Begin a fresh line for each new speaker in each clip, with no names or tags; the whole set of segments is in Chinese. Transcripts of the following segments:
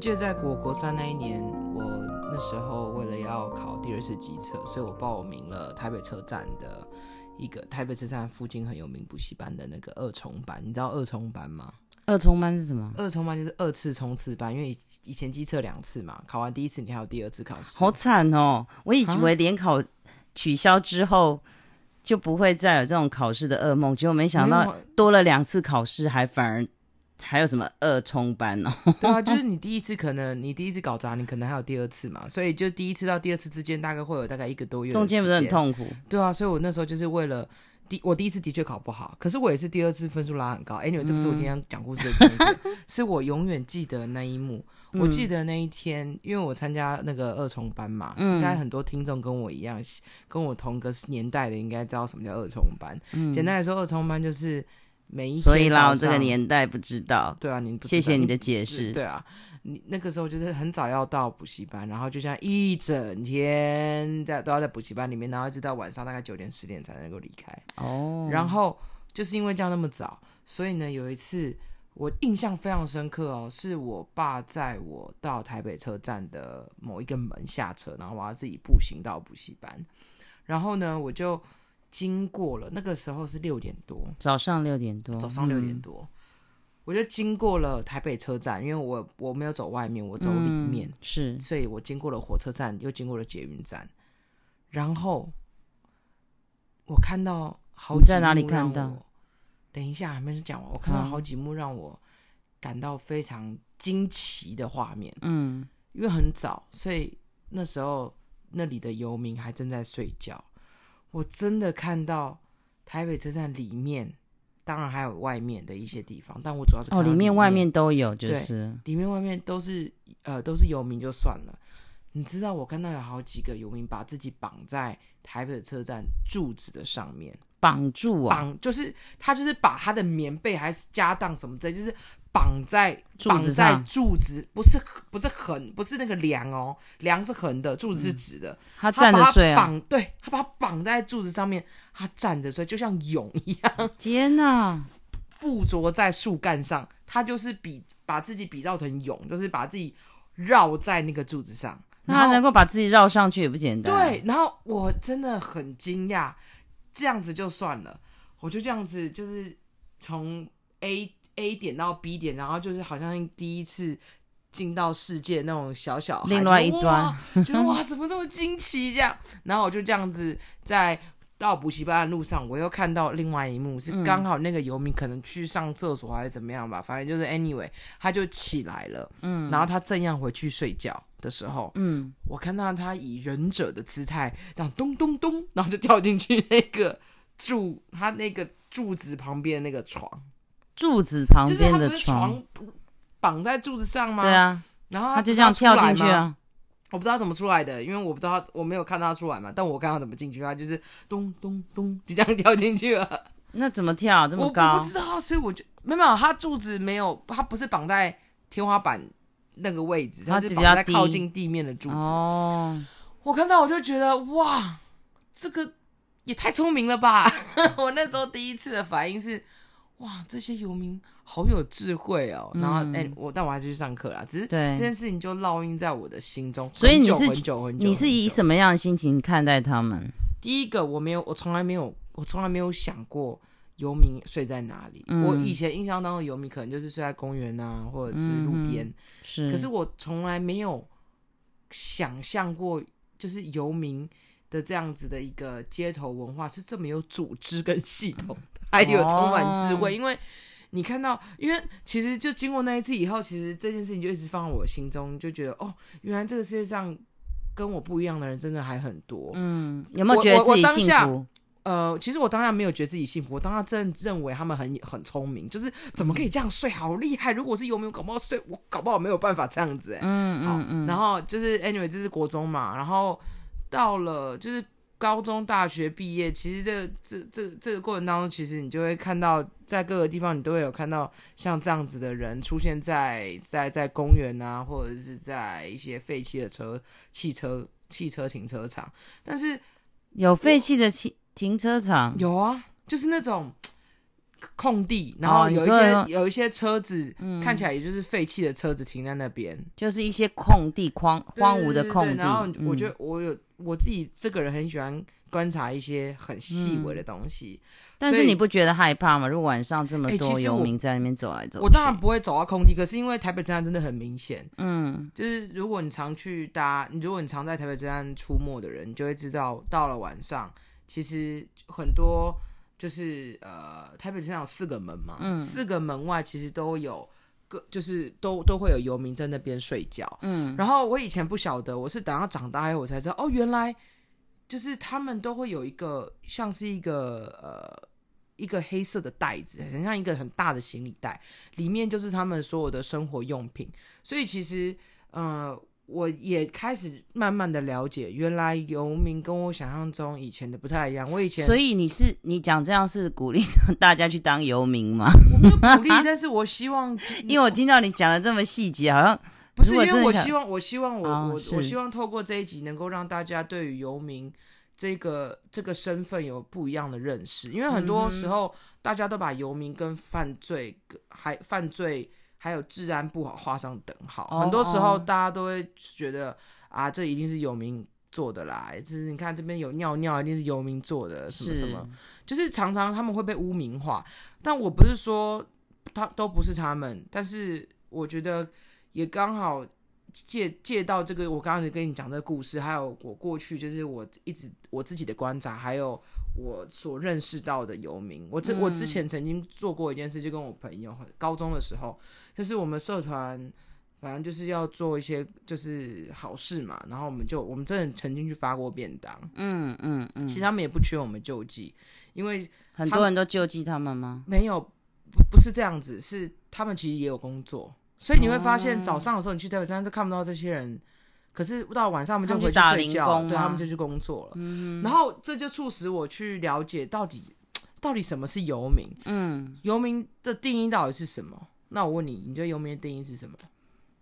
记得在国国三那一年，我那时候为了要考第二次机测，所以我报名了台北车站的一个台北车站附近很有名补习班的那个二重班。你知道二重班吗？
二重班是什么？
二重班就是二次冲刺班，因为以前机测两次嘛，考完第一次你还有第二次考试。
好惨哦！我以为联考取消之后就不会再有这种考试的噩梦，结果没想到多了两次考试，还反而。还有什么二冲班哦？
对啊，就是你第一次可能你第一次搞砸，你可能还有第二次嘛，所以就第一次到第二次之间大概会有大概一个多月，
中间不是很痛苦？
对啊，所以我那时候就是为了第我第一次的确考不好，可是我也是第二次分数拉很高。Anyway，这不是我今天讲故事的重点，嗯、是我永远记得那一幕。我记得那一天，因为我参加那个二重班嘛，嗯、应该很多听众跟我一样，跟我同个年代的应该知道什么叫二重班。嗯、简单来说，二重班就是。每一天
所以啦，我这个年代不知道。
对啊，你
谢谢你的解释。
对啊，你那个时候就是很早要到补习班，然后就像一整天在都要在补习班里面，然后一直到晚上大概九点十点才能够离开。哦。然后就是因为这样那么早，所以呢，有一次我印象非常深刻哦，是我爸载我到台北车站的某一个门下车，然后我要自己步行到补习班，然后呢，我就。经过了那个时候是六点多，
早上六点多，
早上六点多，嗯、我就经过了台北车站，因为我我没有走外面，我走里面，
嗯、是，
所以我经过了火车站，又经过了捷运站，然后我看到好几幕，
在哪里看到？
等一下还没讲完，我看到好几幕让我感到非常惊奇的画面，嗯，因为很早，所以那时候那里的游民还正在睡觉。我真的看到台北车站里面，当然还有外面的一些地方，但我主要是
哦，里面外面都有，就是。
里面外面都是呃都是游民就算了，你知道我看到有好几个游民把自己绑在台北车站柱子的上面，
绑住啊，
绑就是他就是把他的棉被还是家当什么之类，就是。绑在绑在柱子，不是不是横，不是那个梁哦，梁是横的，柱子是直的。嗯、
他站着睡啊，
绑对，他把他绑在柱子上面，他站着睡，就像蛹一样。
天哪，
附着在树干上，他就是比把自己比造成蛹，就是把自己绕在那个柱子上。
那他能够把自己绕上去也不简单。
对，然后我真的很惊讶，这样子就算了，我就这样子就是从 A。A 点到 B 点，然后就是好像第一次进到世界那种小小孩，
另外一端，
觉得哇，怎么这么惊奇这样？然后我就这样子在到补习班的路上，我又看到另外一幕，是刚好那个游民可能去上厕所还是怎么样吧，反正就是 anyway，他就起来了，嗯，然后他正要回去睡觉的时候，嗯，我看到他以忍者的姿态这样咚咚咚，然后就跳进去那个柱，他那个柱子旁边那个床。
柱子旁边的床
绑在柱子上吗？
对啊，
然后
他就这样跳进去啊。
我不知道怎么出来的，因为我不知道，我没有看到他出来嘛。但我看他怎么进去，他就是咚咚咚就这样跳进去了。
那怎么跳这么高？
我不知道，所以我就没有，他柱子没有，他不是绑在天花板那个位置，他是绑在靠近地面的柱子。哦，我看到我就觉得哇，这个也太聪明了吧！我那时候第一次的反应是。哇，这些游民好有智慧哦！嗯、然后，哎、欸，我但我还是去上课啦。只是这件事情就烙印在我的心中，
所以你是
很久很久很久。
你是以什么样的心情看待他们？
第一个，我没有，我从来没有，我从来没有想过游民睡在哪里。嗯、我以前印象当中，游民可能就是睡在公园啊，或者是路边、嗯。是，可是我从来没有想象过，就是游民的这样子的一个街头文化是这么有组织跟系统。还有充满智慧，因为你看到，因为其实就经过那一次以后，其实这件事情就一直放在我心中，就觉得哦，原来这个世界上跟我不一样的人真的还很多。嗯，
有没有觉得自己幸福？
呃，其实我当然没有觉得自己幸福，我当然真的认为他们很很聪明，就是怎么可以这样睡，好厉害！如果是有没有搞不好睡，我搞不好没有办法这样子、欸。嗯嗯嗯。然后就是 anyway，这是国中嘛，然后到了就是。高中、大学毕业，其实这个、这、这、这个过程当中，其实你就会看到，在各个地方，你都会有看到像这样子的人出现在在在公园啊，或者是在一些废弃的车、汽车、汽车停车场。但是
有废弃的停停车场？
有啊，就是那种空地，然后有一些、哦、有一些车子、嗯、看起来也就是废弃的车子停在那边，
就是一些空地荒荒芜的空地。
然后我觉得我有、嗯、我自己这个人很喜欢观察一些很细微的东西。嗯、
但是你不觉得害怕吗？如果晚上这么多游民在那边走来走去，
我当然不会走到空地。可是因为台北车站真的很明显，嗯，就是如果你常去搭，你如果你常在台北车站出没的人，你就会知道到了晚上，其实很多。就是呃，台北车站有四个门嘛，嗯、四个门外其实都有个，就是都都会有游民在那边睡觉。嗯，然后我以前不晓得，我是等到长大以后我才知道，哦，原来就是他们都会有一个像是一个呃一个黑色的袋子，很像一个很大的行李袋，里面就是他们所有的生活用品。所以其实呃。我也开始慢慢的了解，原来游民跟我想象中以前的不太一样。我以前，
所以你是你讲这样是鼓励大家去当游民吗？
我没有鼓励，但是我希望，
因为我听到你讲的这么细节，好像
不是因为我希望，我希望我、哦、我我希望透过这一集能够让大家对于游民这个这个身份有不一样的认识，因为很多时候大家都把游民跟犯罪还犯罪。还有治安不好画上等号，oh, 很多时候大家都会觉得、oh. 啊，这一定是有名做的啦。就是你看这边有尿尿，一定是有名做的，什么什么，就是常常他们会被污名化。但我不是说他都不是他们，但是我觉得也刚好借借到这个，我刚刚跟你讲这个故事，还有我过去就是我一直我自己的观察，还有。我所认识到的游民，我之我之前曾经做过一件事，就跟我朋友，高中的时候，就是我们社团，反正就是要做一些就是好事嘛，然后我们就我们真的曾经去发过便当，嗯嗯嗯，其实他们也不缺我们救济，因为
很多人都救济他们吗？
没有，不不是这样子，是他们其实也有工作，所以你会发现早上的时候你去台北站都看不到这些人。可是到晚上，他们就回去睡觉，他对他们就去工作了。嗯，然后这就促使我去了解到底到底什么是游民。嗯，游民的定义到底是什么？那我问你，你觉得游民的定义是什么？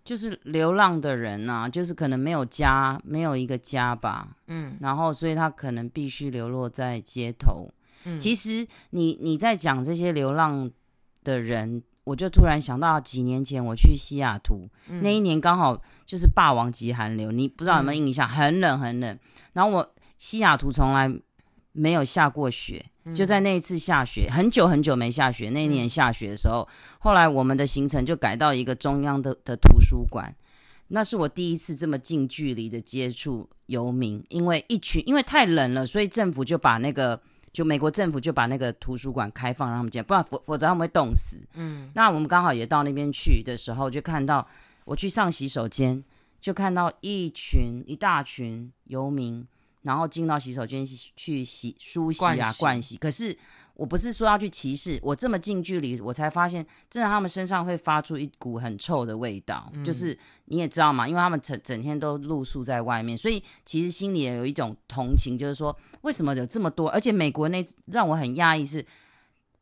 就是流浪的人啊，就是可能没有家，没有一个家吧。嗯，然后所以他可能必须流落在街头。嗯，其实你你在讲这些流浪的人。我就突然想到，几年前我去西雅图，嗯、那一年刚好就是霸王级寒流，你不知道有没有印象？嗯、很冷很冷。然后我西雅图从来没有下过雪，嗯、就在那一次下雪，很久很久没下雪。那一年下雪的时候，嗯、后来我们的行程就改到一个中央的的图书馆，那是我第一次这么近距离的接触游民，因为一群因为太冷了，所以政府就把那个。就美国政府就把那个图书馆开放让他们进，不然否否则他们会冻死。嗯，那我们刚好也到那边去的时候，就看到我去上洗手间，就看到一群一大群游民，然后进到洗手间去洗梳洗啊盥洗，洗。可是我不是说要去歧视，我这么近距离，我才发现真的他们身上会发出一股很臭的味道，嗯、就是。你也知道嘛，因为他们整整天都露宿在外面，所以其实心里也有一种同情，就是说为什么有这么多？而且美国那让我很讶异是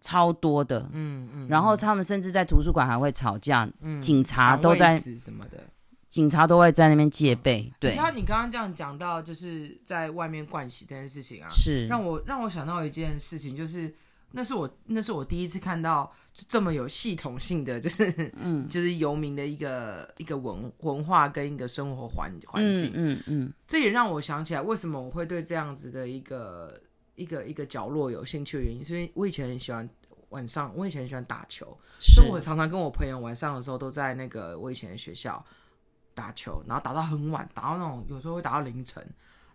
超多的，嗯嗯。然后他们甚至在图书馆还会吵架，嗯、警察都在什么的，警察都会在那边戒备。对，
你知道你刚刚这样讲到，就是在外面灌洗这件事情啊，
是让
我让我想到一件事情，就是。那是我，那是我第一次看到这么有系统性的，就是，嗯，就是游民的一个一个文文化跟一个生活环环境，嗯嗯，嗯，这也让我想起来，为什么我会对这样子的一个一个一个角落有兴趣的原因，是因为我以前很喜欢晚上，我以前很喜欢打球，所以我常常跟我朋友晚上的时候都在那个我以前的学校打球，然后打到很晚，打到那种有时候会打到凌晨，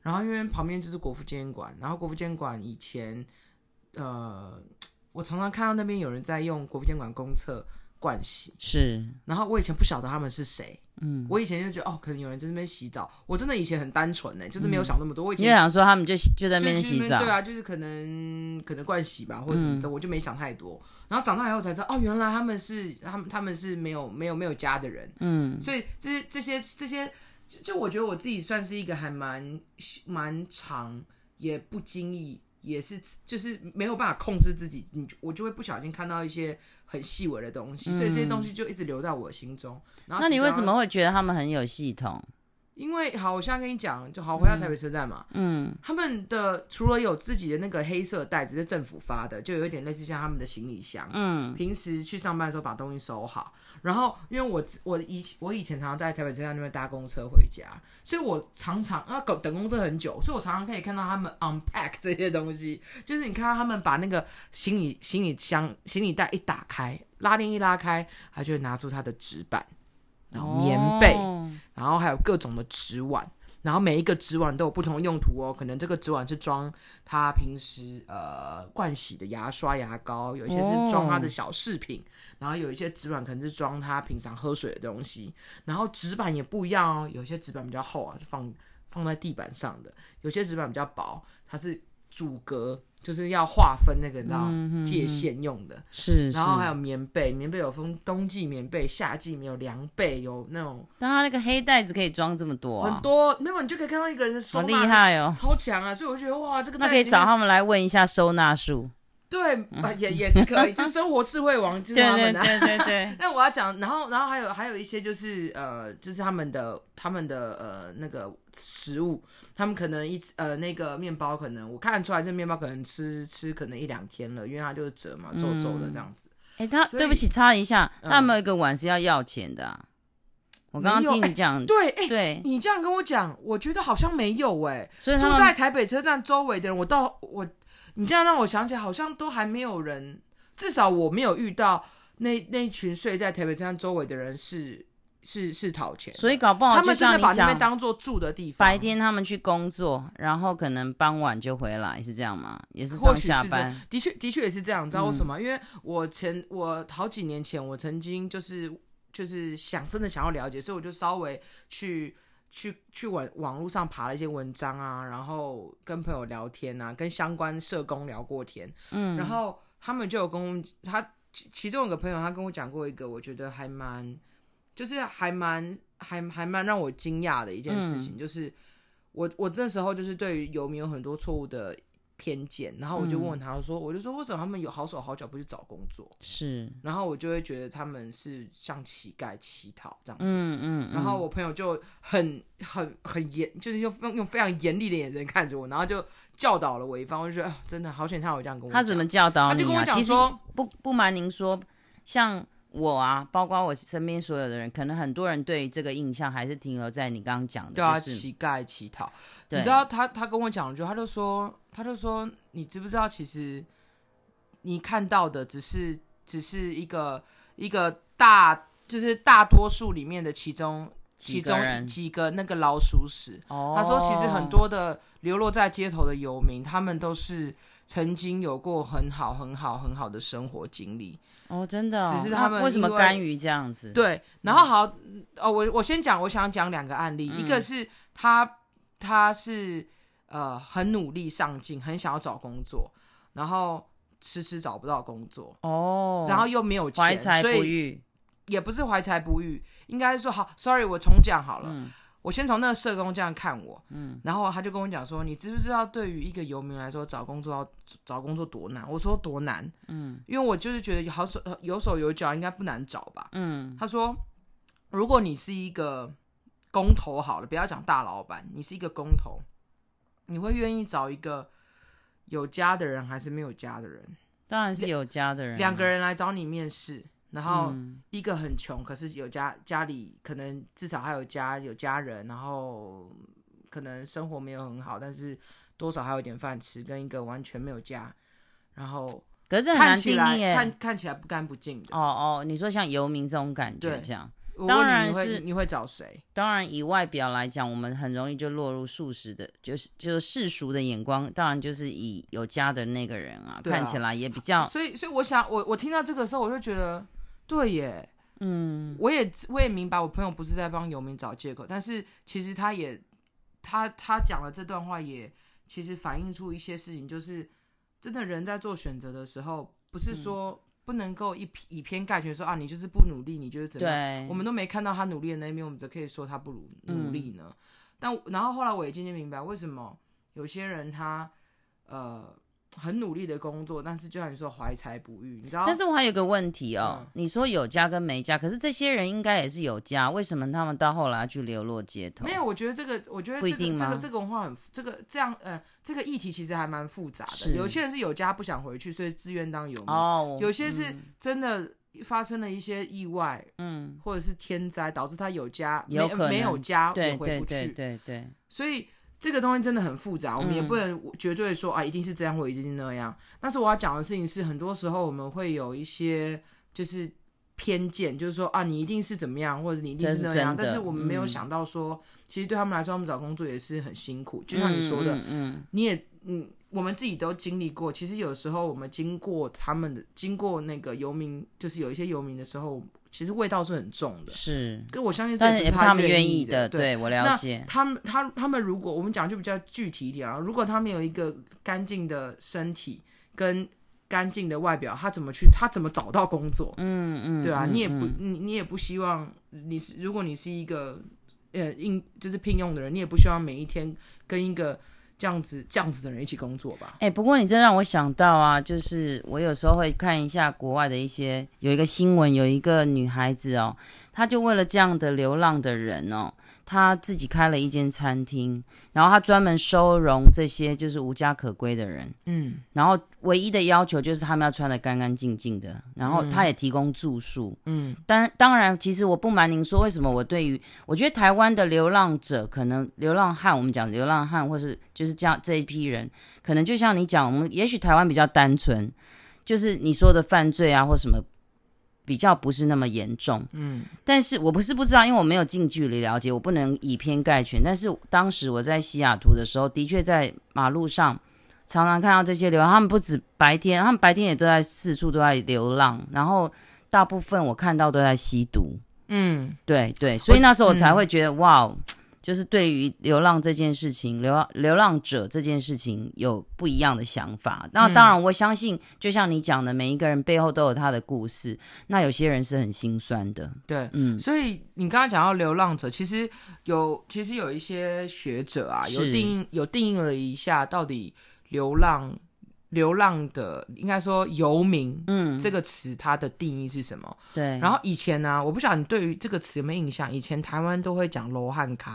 然后因为旁边就是国父纪念馆，然后国父纪念馆以前。呃，我常常看到那边有人在用国父纪念馆公厕灌洗，
是。
然后我以前不晓得他们是谁，嗯，我以前就觉得哦，可能有人在那边洗澡。我真的以前很单纯呢，就是没有想那么多。嗯、我以前
想说他们就就在那边洗澡，
对啊，就是可能可能灌洗吧，或者什么的，我就没想太多。然后长大以后才知道，哦，原来他们是他们他们是没有没有没有家的人，嗯，所以这些这些这些，就我觉得我自己算是一个还蛮蛮长，也不经意。也是，就是没有办法控制自己，你我就会不小心看到一些很细微的东西，嗯、所以这些东西就一直留在我心中。然后，
那你为什么会觉得他们很有系统？
因为好，我现在跟你讲，就好回到台北车站嘛。
嗯，
他们的除了有自己的那个黑色袋子是政府发的，就有一点类似像他们的行李箱。
嗯，
平时去上班的时候把东西收好。然后，因为我我以我以前常常在台北车站那边搭公车回家，所以我常常啊等等公车很久，所以我常常可以看到他们 unpack 这些东西。就是你看到他们把那个行李行李箱行李袋一打开，拉链一拉开，他就会拿出他的纸板，然后棉被，哦、然后还有各种的纸碗。然后每一个纸碗都有不同的用途哦，可能这个纸碗是装他平时呃盥洗的牙刷、牙膏，有一些是装他的小饰品，哦、然后有一些纸碗可能是装他平常喝水的东西。然后纸板也不一样哦，有些纸板比较厚啊，是放放在地板上的；有些纸板比较薄，它是阻隔。就是要划分那个，你知道界限用的，
是。
然后还有棉被，棉被有分冬季棉被、夏季没，有凉被，有那种。
但他那个黑袋子可以装这么多，
很多。那么你就可以看到一个人的收纳，
好厉害哦，
超强啊！所以我就觉得哇，这个
那可以找他们来问一下收纳术。
对，也也是可以，就生活智慧王就是他们的。
对对对对。
但 我要讲，然后然后还有还有一些就是呃，就是他们的他们的呃那个食物，他们可能一呃那个面包，可能我看得出来，这面包可能吃吃可能一两天了，因为它就是折嘛，皱皱的这样子。
哎，他对不起，插一下，他有没有一个碗是要要钱的？我刚刚听你讲，
对，哎，
对，
你这样跟我讲，我觉得好像没有哎。
所以
住在台北车站周围的人，我到我。你这样让我想起来，好像都还没有人，至少我没有遇到那那群睡在台北车站周围的人是是是讨钱，
所以搞不好
他们真的把那边当做住的地方。
白天他们去工作，然后可能傍晚就回来，是这样吗？也是上下班。
的确的确也是这样，你知道为什么？嗯、因为我前我好几年前，我曾经就是就是想真的想要了解，所以我就稍微去。去去网网络上爬了一些文章啊，然后跟朋友聊天啊，跟相关社工聊过天，嗯，然后他们就有跟我他其其中有个朋友，他跟我讲过一个，我觉得还蛮，就是还蛮还还蛮让我惊讶的一件事情，嗯、就是我我那时候就是对于游民有很多错误的。偏见，然后我就问他说：“嗯、我就说为什么他们有好手好脚不去找工作？
是，
然后我就会觉得他们是像乞丐乞讨这样子。
嗯嗯，
然后我朋友就很很很严，就是用用非常严厉的眼神看着我，然后就教导了我一番。我就觉得真的好险，他有这样跟我。
他怎么教导你、啊？
他就跟我讲说，
不不瞒您说，像。”我啊，包括我身边所有的人，可能很多人对这个印象还是停留在你刚刚讲的，
对啊，
就是
乞丐乞
讨。
你知道他他跟我讲就他就说他就说，你知不知道其实你看到的只是只是一个一个大就是大多数里面的其中其中几个那个老鼠屎。
哦，
他说其实很多的流落在街头的游民，他们都是曾经有过很好很好很好的生活经历。
哦，真的、哦，
只是他们
为什么甘于这样子？
对，然后好，嗯、哦，我我先讲，我想讲两个案例，嗯、一个是他他是呃很努力上进，很想要找工作，然后迟迟找不到工作
哦，
然后又没有钱，
怀才不遇，
也不是怀才不遇，应该是说好，sorry，我重讲好了。嗯我先从那个社工这样看我，嗯，然后他就跟我讲说，你知不知道对于一个游民来说，找工作要找工作多难？我说多难，嗯，因为我就是觉得好手有手有脚，应该不难找吧，嗯。他说，如果你是一个工头好了，不要讲大老板，你是一个工头，你会愿意找一个有家的人还是没有家的人？
当然是有家的人，
两个人来找你面试。然后一个很穷，可是有家家里可能至少还有家有家人，然后可能生活没有很好，但是多少还有点饭吃。跟一个完全没有家，然后
可是很难定义，
看看起来不干不净的。
哦哦，你说像游民这种感觉这样，
对
当然是
你会找谁？
当然以外表来讲，我们很容易就落入素食的，就是就是世俗的眼光。当然就是以有家的那个人啊，啊看起来也比较。
所以所以我想，我我听到这个时候，我就觉得。对耶，嗯，我也我也明白，我朋友不是在帮游民找借口，但是其实他也他他讲了这段话也其实反映出一些事情，就是真的人在做选择的时候，不是说不能够一以偏概全说啊，你就是不努力，你就是怎么样，
对。
我们都没看到他努力的那一面，我们则可以说他不努努力呢？嗯、但然后后来我也渐渐明白，为什么有些人他呃很努力的工作，但是就像你说怀才不遇，你知道？
但是我还有个问题哦，嗯、你说有家跟没家，可是这些人应该也是有家，为什么他们到后来去流落街头？
没有，我觉得这个，我觉得、
这个、定？
这个这个文化很这个这样呃，这个议题其实还蛮复杂的。有些人是有家不想回去，所以自愿当游民。哦，有些是真的发生了一些意外，嗯，或者是天灾导致他有家有没没有家也回不去，对对对，对，对，所以。这个东西真的很复杂，我们也不能绝对说、嗯、啊，一定是这样或一定是那样。但是我要讲的事情是，很多时候我们会有一些就是偏见，就是说啊，你一定是怎么样，或者你一定是那样。是但是我们没有想到说，嗯、其实对他们来说，他们找工作也是很辛苦。就像你说的，嗯，嗯嗯你也嗯，我们自己都经历过。其实有时候我们经过他们的，经过那个游民，就是有一些游民的时候。其实味道是很重的，是，跟我相信这是他们愿意的，对，我了解。他们他他们如果我们讲就比较具体一点啊，如果他们有一个干净的身体跟干净的外表，他怎么去？他怎么找到工作？嗯嗯，对啊，你也不你你也不希望你是如果你是一个呃应就是聘用的人，你也不希望每一天跟一个。这样子，这样子的人一起工作吧。哎、不过你真让我想到啊，就是我有时候会看一下国外的一些，有一个新闻，有一个女孩子哦，她就为了这样的流浪的人哦。他自己开了一间餐厅，然后他专门收容这些就是无家可归的人，嗯，然后唯一的要求就是他们要穿的干干净净的，然后他也提供住宿，嗯，当当然，其实我不瞒您说，为什么我对于我觉得台湾的流浪者，可能流浪汉，我们讲流浪汉，或是就是这样这一批人，可能就像你讲，我们也许台湾比较单纯，就是你说的犯罪啊或什么。比较不是那么严重，嗯，但是我不是不知道，因为我没有近距离了解，我不能以偏概全。但是当时我在西雅图的时候，的确在马路上常常看到这些流浪，他们不止白天，他们白天也都在四处都在流浪，然后大部分我看到都在吸毒，嗯，对对，所以那时候我才会觉得、嗯、哇。就是对于流浪这件事情，流浪流浪者这件事情有不一样的想法。那当然，我相信，就像你讲的，每一个人背后都有他的故事。那有些人是很心酸的，对，嗯。所以你刚刚讲到流浪者，其实有，其实有一些学者啊，有定有定义了一下，到底流浪。流浪的，应该说游民，嗯，这个词它的定义是什么？对。然后以前呢、啊，我不晓得你对于这个词有没有印象？以前台湾都会讲罗汉脚。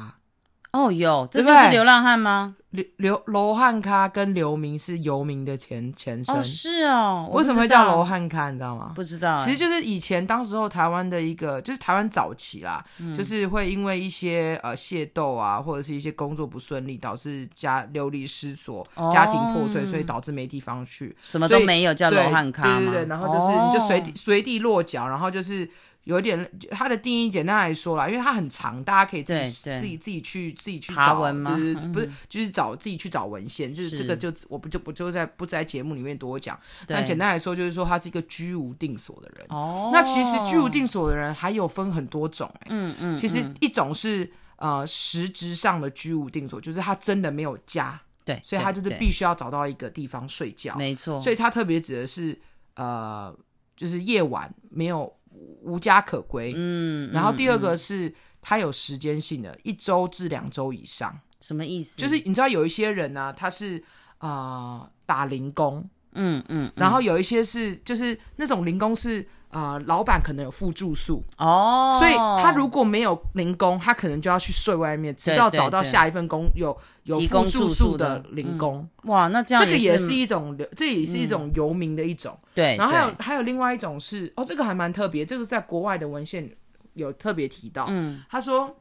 哦，有，这就是流浪汉吗？流流罗汉咖跟流民是游民的前前身。哦，是哦。为什么会叫罗汉咖？你知道吗？不知道。其实就是以前当时候台湾的一个，就是台湾早期啦，嗯、就是会因为一些呃械斗啊，或者是一些工作不顺利，导致家流离失所，哦、家庭破碎，所以导致没地方去，什么都没有，叫罗汉咖。对对对，然后就是你就随地、哦、随地落脚，然后就是。有一点，它的定义简单来说啦，因为它很长，大家可以自己自己自己去自己去找文吗？就是不是就是找自己去找文献，就是这个就我不就不就在不在节目里面多讲。但简单来说，就是说他是一个居无定所的人。哦，那其实居无定所的人还有分很多种，嗯嗯，其实一种是呃实质上的居无定所，就是他真的没有家，对，所以他就是必须要找到一个地方睡觉，没错。所以他特别指的是呃，就是夜晚没有。无家可归，嗯，然后第二个是他有时间性的，一周至两周以上，什么意思？就是你知道有一些人呢、啊，他是啊、呃、打零工，嗯嗯，然后有一些是就是那种零工是。啊、呃，老板可能有付住宿哦，所以他如果没有零工，他可能就要去睡外面，直到找到下一份工有有付住宿的零工。嗯、哇，那这样这个也是一种，这也是一种游民的一种。对、嗯，然后还有还有另外一种是哦，这个还蛮特别，这个是在国外的文献有特别提到。嗯，他说，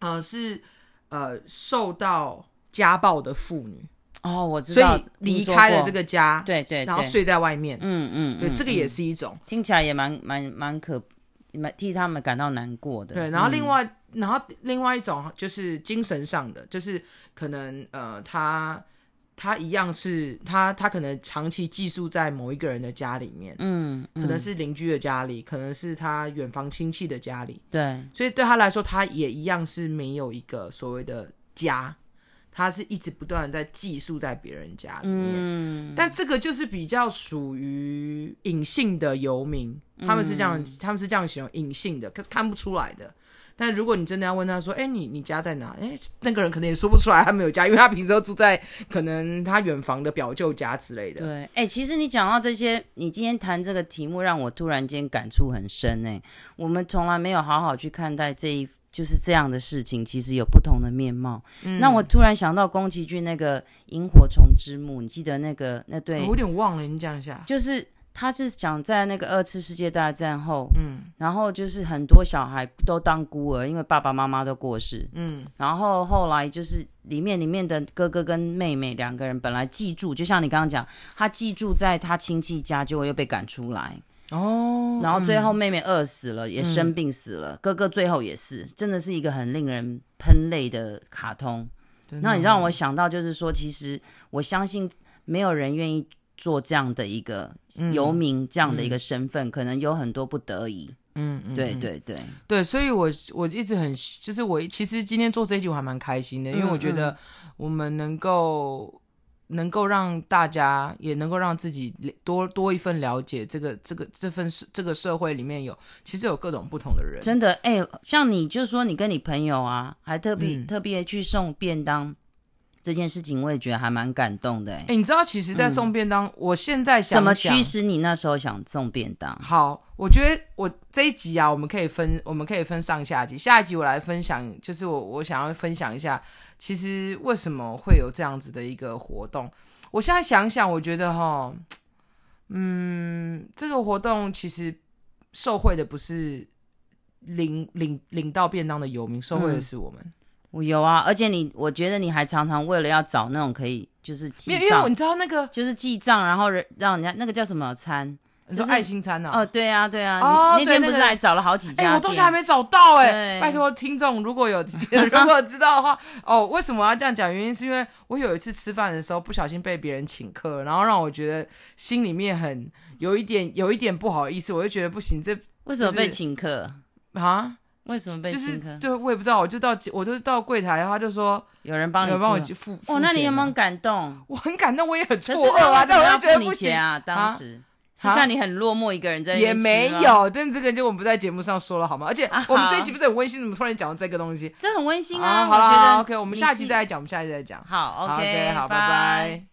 呃，是呃受到家暴的妇女。哦，我知道，所以离开了这个家，对，对对，然后睡在外面，嗯嗯，对，这个也是一种，听起来也蛮蛮蛮可，蛮替他们感到难过的。对，然后另外，嗯、然后另外一种就是精神上的，就是可能呃，他他一样是他他可能长期寄宿在某一个人的家里面，嗯，可能是邻居的家里，可能是他远房亲戚的家里，对，所以对他来说，他也一样是没有一个所谓的家。他是一直不断的在寄宿在别人家里面，嗯、但这个就是比较属于隐性的游民，他们是这样，嗯、他们是这样形容隐性的，可是看不出来的。但如果你真的要问他说，哎，你你家在哪？哎，那个人可能也说不出来他没有家，因为他平时都住在可能他远房的表舅家之类的。
对，哎，其实你讲到这些，你今天谈这个题目，让我突然间感触很深。哎，我们从来没有好好去看待这一。就是这样的事情，其实有不同的面貌。嗯、那我突然想到宫崎骏那个《萤火虫之墓》，你记得那个那对？
我有点忘了，你讲一下。
就是他是讲在那个二次世界大战后，嗯，然后就是很多小孩都当孤儿，因为爸爸妈妈都过世，嗯，然后后来就是里面里面的哥哥跟妹妹两个人本来寄住，就像你刚刚讲，他寄住在他亲戚家，结果又被赶出来。哦，然后最后妹妹饿死了，嗯、也生病死了，哥哥最后也是，真的是一个很令人喷泪的卡通。那你让我想到，就是说，其实我相信没有人愿意做这样的一个游民，这样的一个身份，嗯、可能有很多不得已。嗯，嗯对对对
对，所以我我一直很，就是我其实今天做这一集我还蛮开心的，因为我觉得我们能够。能够让大家也能够让自己多多一份了解，这个这个这份这个社会里面有其实有各种不同的人，
真的哎、欸，像你就说你跟你朋友啊，还特别、嗯、特别去送便当。这件事情我也觉得还蛮感动的。哎、
欸，你知道，其实，在送便当，嗯、我现在想，想
什么驱使你那时候想送便当？
好，我觉得我这一集啊，我们可以分，我们可以分上下集。下一集我来分享，就是我我想要分享一下，其实为什么会有这样子的一个活动。我现在想想，我觉得哈，嗯，这个活动其实受惠的不是领领领到便当的游民，受惠的是我们。嗯
我有啊，而且你，我觉得你还常常为了要找那种可以就是记账，
因为你知道那个
就是记账，然后人让人家那个叫什么餐，
你说爱心餐呢？
哦，对啊，对啊，哦，那天不是还找了好几家？
哎，我东西还没找到哎，拜托听众如果有 如果知道的话，哦，为什么要这样讲？原因是因为我有一次吃饭的时候不小心被别人请客，然后让我觉得心里面很有一点有一点不好意思，我就觉得不行，这
为什么被请客啊？为什么被
就是对，我也不知道，我就到我就到柜台，他就说
有人帮你，
有帮我付。
哦，那你有没有感动？
我很感动，我也很错愕啊！但我就觉得不行
啊。当时是看你很落寞，一个人在
也没有，但这个就我们不在节目上说了好吗？而且我们这一集不是很温馨，怎么突然讲到这个东西？
这很温馨啊！
好了，OK，我们下一集再来讲，我们下一集再讲。
好，OK，
好，拜拜。